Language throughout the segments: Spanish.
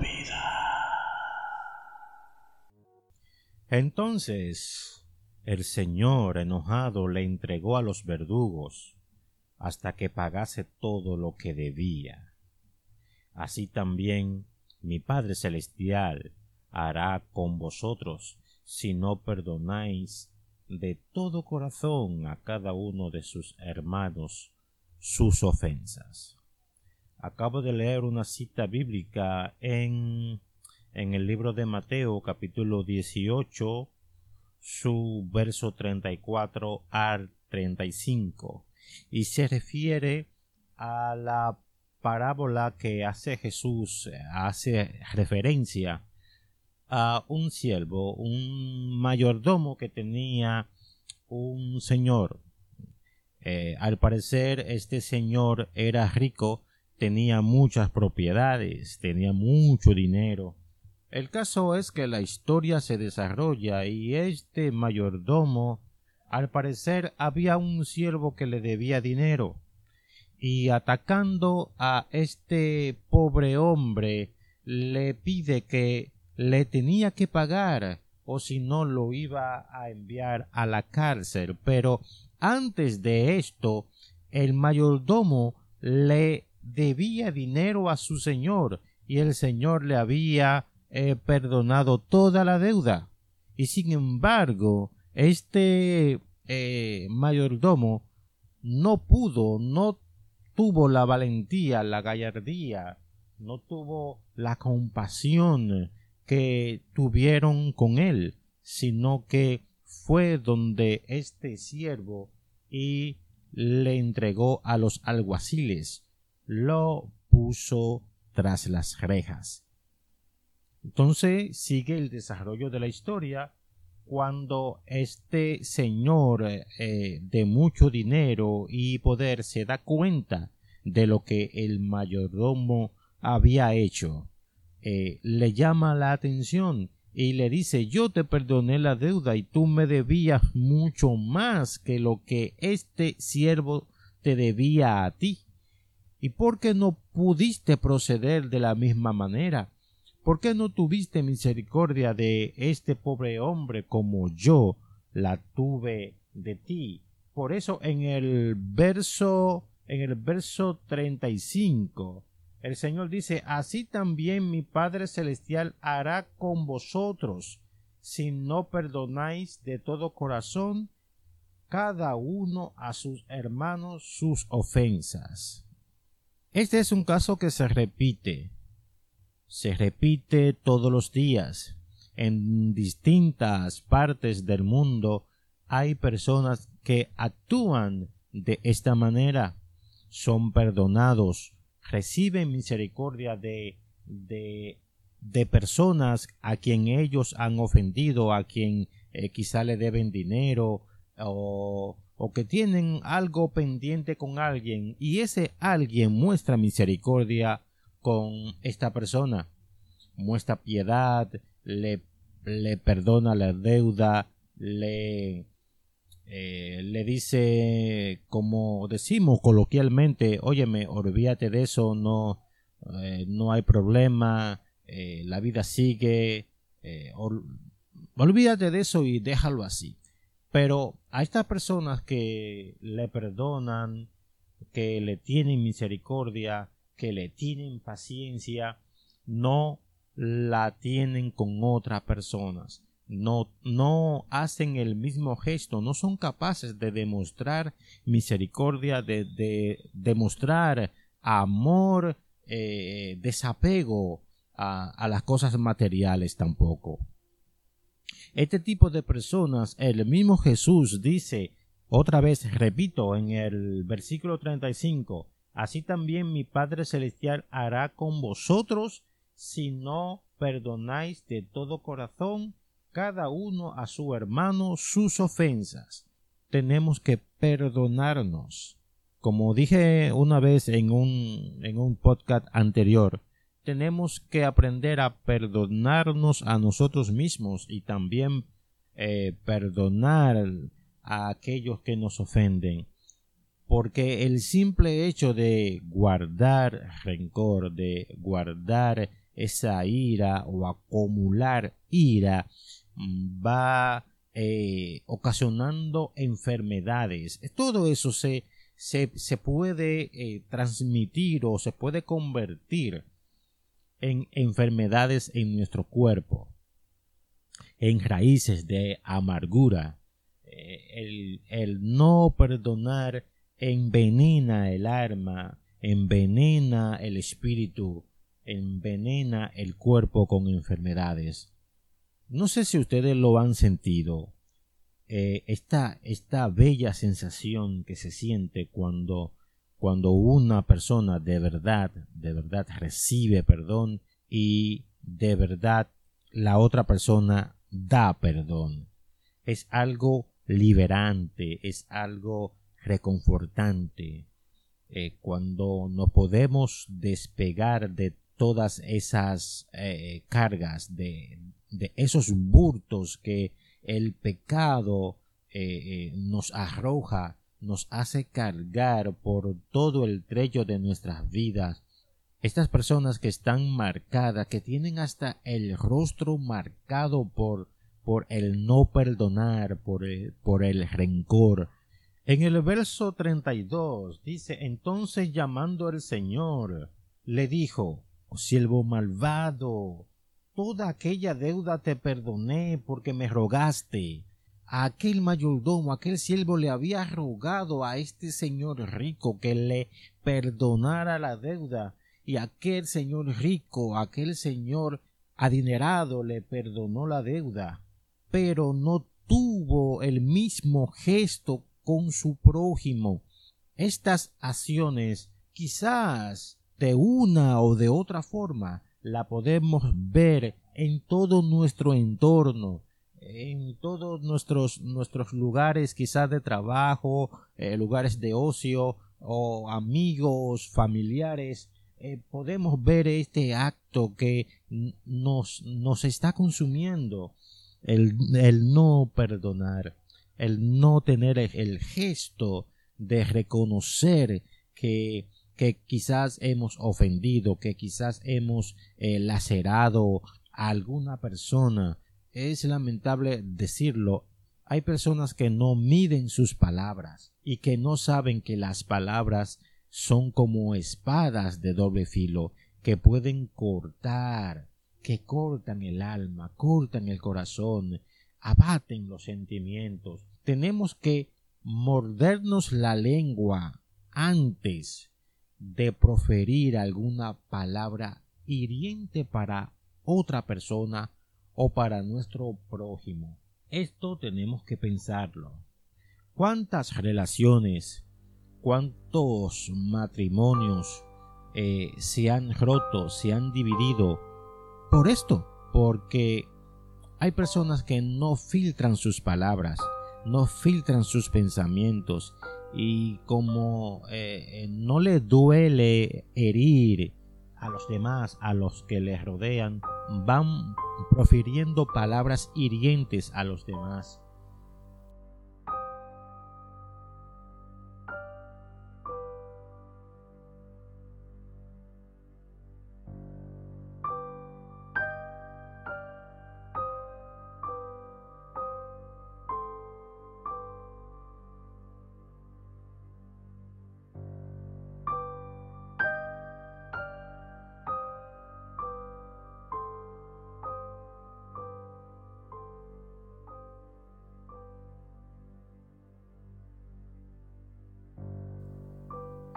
Vida. Entonces el Señor enojado le entregó a los verdugos hasta que pagase todo lo que debía. Así también mi Padre Celestial hará con vosotros si no perdonáis de todo corazón a cada uno de sus hermanos sus ofensas. Acabo de leer una cita bíblica en, en el libro de Mateo capítulo 18 su verso 34 al 35 y se refiere a la parábola que hace Jesús, hace referencia a un siervo, un mayordomo que tenía un señor. Eh, al parecer este señor era rico, tenía muchas propiedades, tenía mucho dinero. El caso es que la historia se desarrolla y este mayordomo al parecer había un siervo que le debía dinero y atacando a este pobre hombre le pide que le tenía que pagar o si no lo iba a enviar a la cárcel. Pero antes de esto, el mayordomo le debía dinero a su señor y el señor le había eh, perdonado toda la deuda. Y sin embargo, este eh, mayordomo no pudo, no tuvo la valentía, la gallardía, no tuvo la compasión que tuvieron con él, sino que fue donde este siervo y le entregó a los alguaciles, lo puso tras las rejas. Entonces sigue el desarrollo de la historia cuando este señor eh, de mucho dinero y poder se da cuenta de lo que el mayordomo había hecho eh, le llama la atención y le dice yo te perdoné la deuda y tú me debías mucho más que lo que este siervo te debía a ti. ¿Y por qué no pudiste proceder de la misma manera? ¿Por qué no tuviste misericordia de este pobre hombre como yo la tuve de ti? Por eso en el verso en el verso 35 el Señor dice, así también mi Padre Celestial hará con vosotros si no perdonáis de todo corazón cada uno a sus hermanos sus ofensas. Este es un caso que se repite, se repite todos los días. En distintas partes del mundo hay personas que actúan de esta manera, son perdonados, reciben misericordia de, de, personas a quien ellos han ofendido, a quien eh, quizá le deben dinero o, o que tienen algo pendiente con alguien y ese alguien muestra misericordia con esta persona, muestra piedad, le, le perdona la deuda, le, eh, le dice, como decimos coloquialmente, óyeme, olvídate de eso, no, eh, no hay problema, eh, la vida sigue, olvídate de eso y déjalo así. Pero a estas personas que le perdonan, que le tienen misericordia, que le tienen paciencia, no la tienen con otras personas no, no hacen el mismo gesto, no son capaces de demostrar misericordia, de, demostrar amor, eh, desapego a, a las cosas materiales tampoco. Este tipo de personas, el mismo Jesús dice, otra vez repito en el versículo 35, así también mi Padre Celestial hará con vosotros si no perdonáis de todo corazón cada uno a su hermano sus ofensas. Tenemos que perdonarnos. Como dije una vez en un, en un podcast anterior, tenemos que aprender a perdonarnos a nosotros mismos y también eh, perdonar a aquellos que nos ofenden. porque el simple hecho de guardar rencor, de guardar esa ira o acumular ira, mm, va eh, ocasionando enfermedades. Todo eso se, se, puede eh, transmitir o se puede convertir en enfermedades en nuestro cuerpo, en raíces de amargura. Eh, el, no perdonar envenena el alma, envenena el espíritu, envenena el cuerpo con enfermedades. No sé si ustedes lo han sentido, eh, esta, esta bella sensación que se siente cuando cuando una persona de verdad, de verdad recibe perdón y de verdad la otra persona da perdón. Es algo liberante, es algo reconfortante. Eh, cuando no podemos despegar de todas esas eh, cargas, de, esos burtos que el pecado eh, nos arroja nos hace cargar por todo el trecho de nuestras vidas. Estas personas que están marcadas, que tienen hasta el rostro marcado por, por el no perdonar, por el, por el rencor. En el verso 32 dice, entonces llamando al Señor, le dijo, oh siervo malvado, toda aquella deuda te perdoné porque me rogaste aquel mayordomo, aquel siervo le había rogado a este señor rico que le perdonara la deuda y aquel señor rico, aquel señor adinerado le perdonó la deuda, pero no tuvo el mismo gesto con su prójimo. Estas acciones quizás de una o de otra forma la podemos ver en todo nuestro entorno, en todos nuestros, nuestros lugares quizás de trabajo, eh, lugares de ocio o amigos, familiares, eh, podemos ver este acto que nos, nos está consumiendo, el, el no perdonar, el no tener el gesto de reconocer que que quizás hemos ofendido, que quizás hemos eh, lacerado a alguna persona, es lamentable decirlo, hay personas que no miden sus palabras y que no saben que las palabras son como espadas de doble filo que pueden cortar, que cortan el alma, cortan el corazón, abaten los sentimientos. Tenemos que mordernos la lengua antes de proferir alguna palabra hiriente para otra persona o para nuestro prójimo. Esto tenemos que pensarlo. ¿Cuántas relaciones, cuántos matrimonios eh, se han roto, se han dividido por esto? Porque hay personas que no filtran sus palabras, no filtran sus pensamientos y como eh, no les duele herir a los demás, a los que les rodean, van profiriendo palabras hirientes a los demás.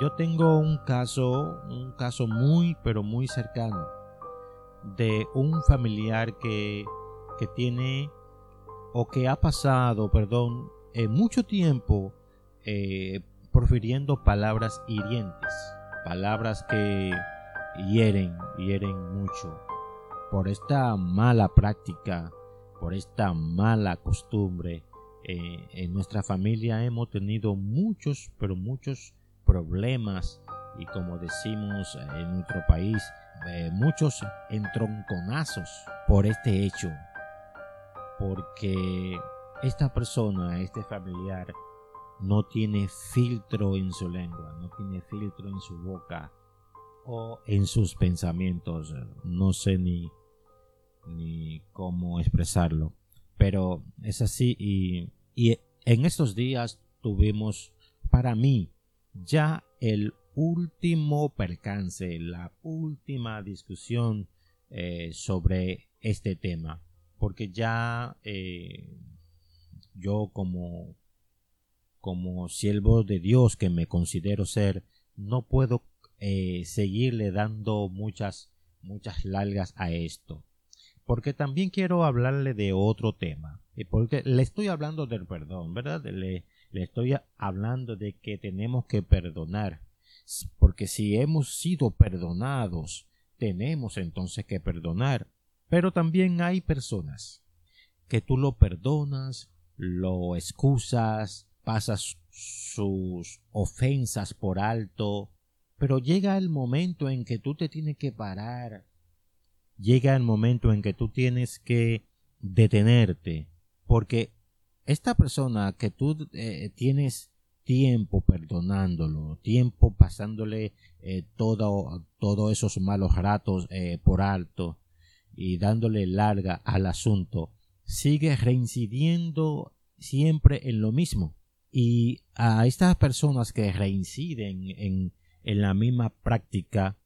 Yo tengo un caso, un caso muy, pero muy cercano de un familiar que, que tiene o que ha pasado, perdón, eh, mucho tiempo eh, profiriendo palabras hirientes, palabras que hieren, hieren mucho. Por esta mala práctica, por esta mala costumbre, eh, en nuestra familia hemos tenido muchos, pero muchos problemas y como decimos en nuestro país, eh, muchos entronconazos por este hecho. Porque esta persona, este familiar, no tiene filtro en su lengua, no tiene filtro en su boca o en sus pensamientos. No sé ni, ni cómo expresarlo, pero es así y, y en estos días tuvimos para mí ya el último percance, la última discusión eh, sobre este tema, porque ya eh, yo como como siervo de Dios que me considero ser, no puedo eh, seguirle dando muchas muchas largas a esto, porque también quiero hablarle de otro tema, porque le estoy hablando del perdón, ¿verdad? Le, le estoy hablando de que tenemos que perdonar, porque si hemos sido perdonados, tenemos entonces que perdonar. Pero también hay personas que tú lo perdonas, lo excusas, pasas sus ofensas por alto, pero llega el momento en que tú te tienes que parar, llega el momento en que tú tienes que detenerte, porque esta persona que tú eh, tienes tiempo perdonándolo, tiempo pasándole eh, todo, todos esos malos ratos eh, por alto y dándole larga al asunto, sigue reincidiendo siempre en lo mismo. Y a estas personas que reinciden en, en la misma práctica,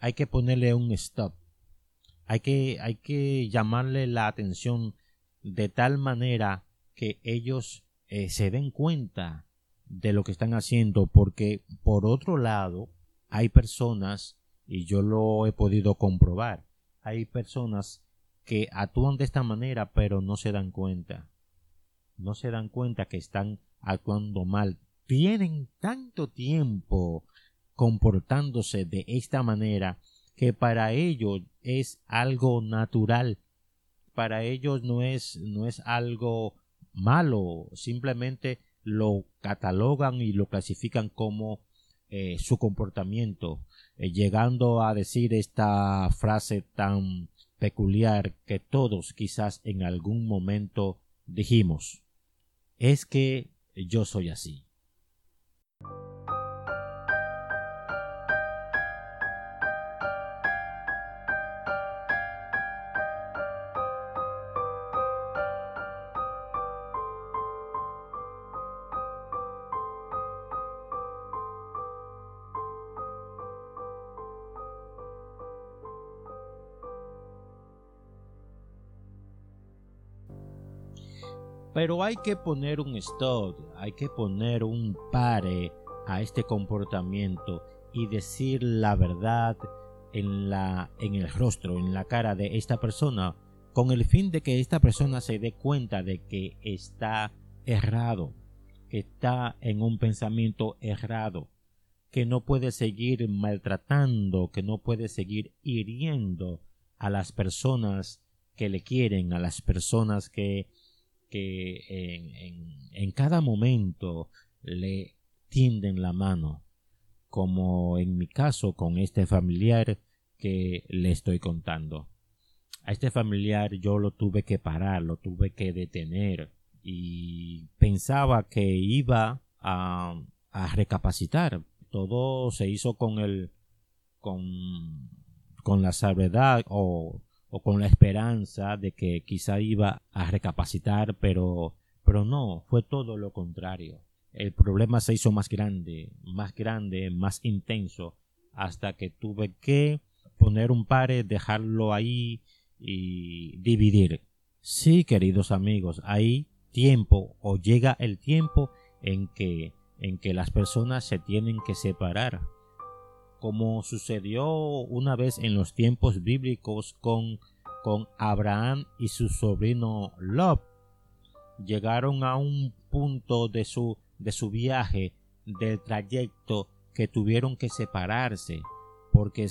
hay que ponerle un stop. Hay que, hay que llamarle la atención de tal manera que ellos eh, se den cuenta de lo que están haciendo porque por otro lado hay personas y yo lo he podido comprobar hay personas que actúan de esta manera pero no se dan cuenta. No se dan cuenta que están actuando mal. Tienen tanto tiempo comportándose de esta manera que para ellos es algo natural para ellos no es, no es algo malo, simplemente lo catalogan y lo clasifican como eh, su comportamiento, eh, llegando a decir esta frase tan peculiar que todos quizás en algún momento dijimos, es que yo soy así. Pero hay que poner un stop, hay que poner un pare a este comportamiento y decir la verdad en la en el rostro, en la cara de esta persona, con el fin de que esta persona se dé cuenta de que está errado, que está en un pensamiento errado, que no puede seguir maltratando, que no puede seguir hiriendo a las personas que le quieren, a las personas que que en, en, cada momento le tienden la mano, como en mi caso con este familiar que le estoy contando. A este familiar yo lo tuve que parar, lo tuve que detener y pensaba que iba a, a recapacitar. Todo se hizo con el con, con la salvedad o o con la esperanza de que quizá iba a recapacitar, pero, pero no, fue todo lo contrario. El problema se hizo más grande, más grande, más intenso, hasta que tuve que poner un pare, dejarlo ahí y dividir. Sí, queridos amigos, hay tiempo o llega el tiempo en que en que las personas se tienen que separar como sucedió una vez en los tiempos bíblicos con, con Abraham y su sobrino Lot. Llegaron a un punto de su, de su viaje, del trayecto, que tuvieron que separarse, porque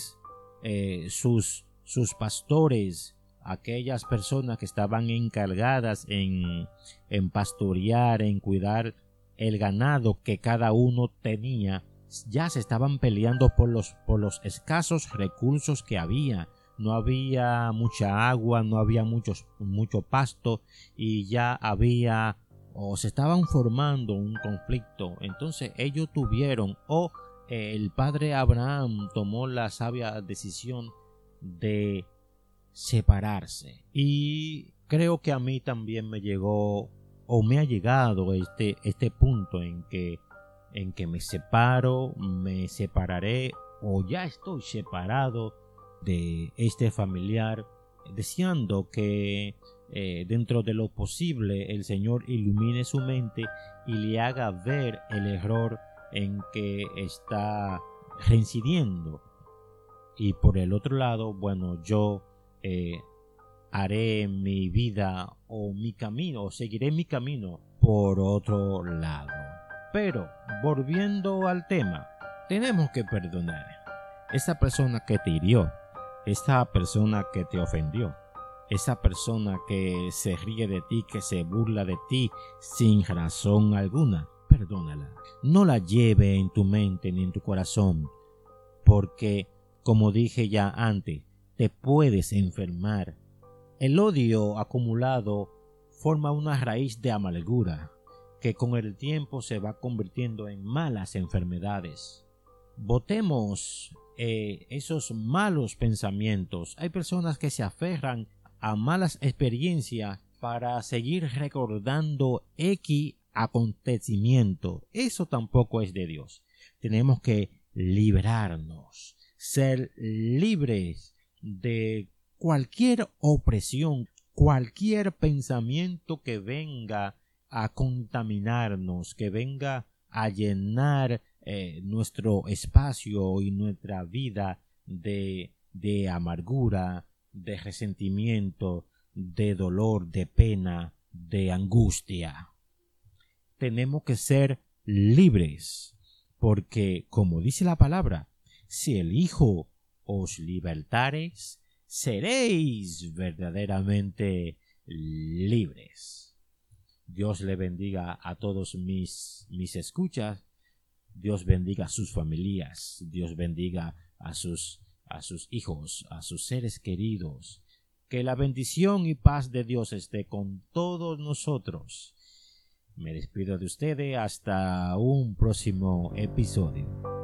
eh, sus, sus pastores, aquellas personas que estaban encargadas en, en pastorear, en cuidar el ganado que cada uno tenía, ya se estaban peleando por los, por los escasos recursos que había. No había mucha agua, no había muchos, mucho pasto y ya había o se estaban formando un conflicto. Entonces ellos tuvieron o el padre Abraham tomó la sabia decisión de separarse. Y creo que a mí también me llegó o me ha llegado este, este punto en que, en que me separo, me separaré o ya estoy separado de este familiar, deseando que eh, dentro de lo posible el Señor ilumine su mente y le haga ver el error en que está reincidiendo. Y por el otro lado, bueno, yo eh, haré mi vida o mi camino, seguiré mi camino por otro lado. Pero, volviendo al tema, tenemos que perdonar. Esa persona que te hirió, esa persona que te ofendió, esa persona que se ríe de ti, que se burla de ti sin razón alguna, perdónala. No la lleve en tu mente ni en tu corazón, porque, como dije ya antes, te puedes enfermar. El odio acumulado forma una raíz de amargura que con el tiempo se va convirtiendo en malas enfermedades. Votemos eh, esos malos pensamientos. Hay personas que se aferran a malas experiencias para seguir recordando X acontecimiento. Eso tampoco es de Dios. Tenemos que liberarnos, ser libres de cualquier opresión, cualquier pensamiento que venga a contaminarnos, que venga a llenar eh, nuestro espacio y nuestra vida de, de amargura, de resentimiento, de dolor, de pena, de angustia. Tenemos que ser libres, porque, como dice la palabra, si el Hijo os libertares, seréis verdaderamente libres. Dios le bendiga a todos mis, mis escuchas. Dios bendiga a sus familias. Dios bendiga a sus a sus hijos, a sus seres queridos. Que la bendición y paz de Dios esté con todos nosotros. Me despido de ustedes hasta un próximo episodio.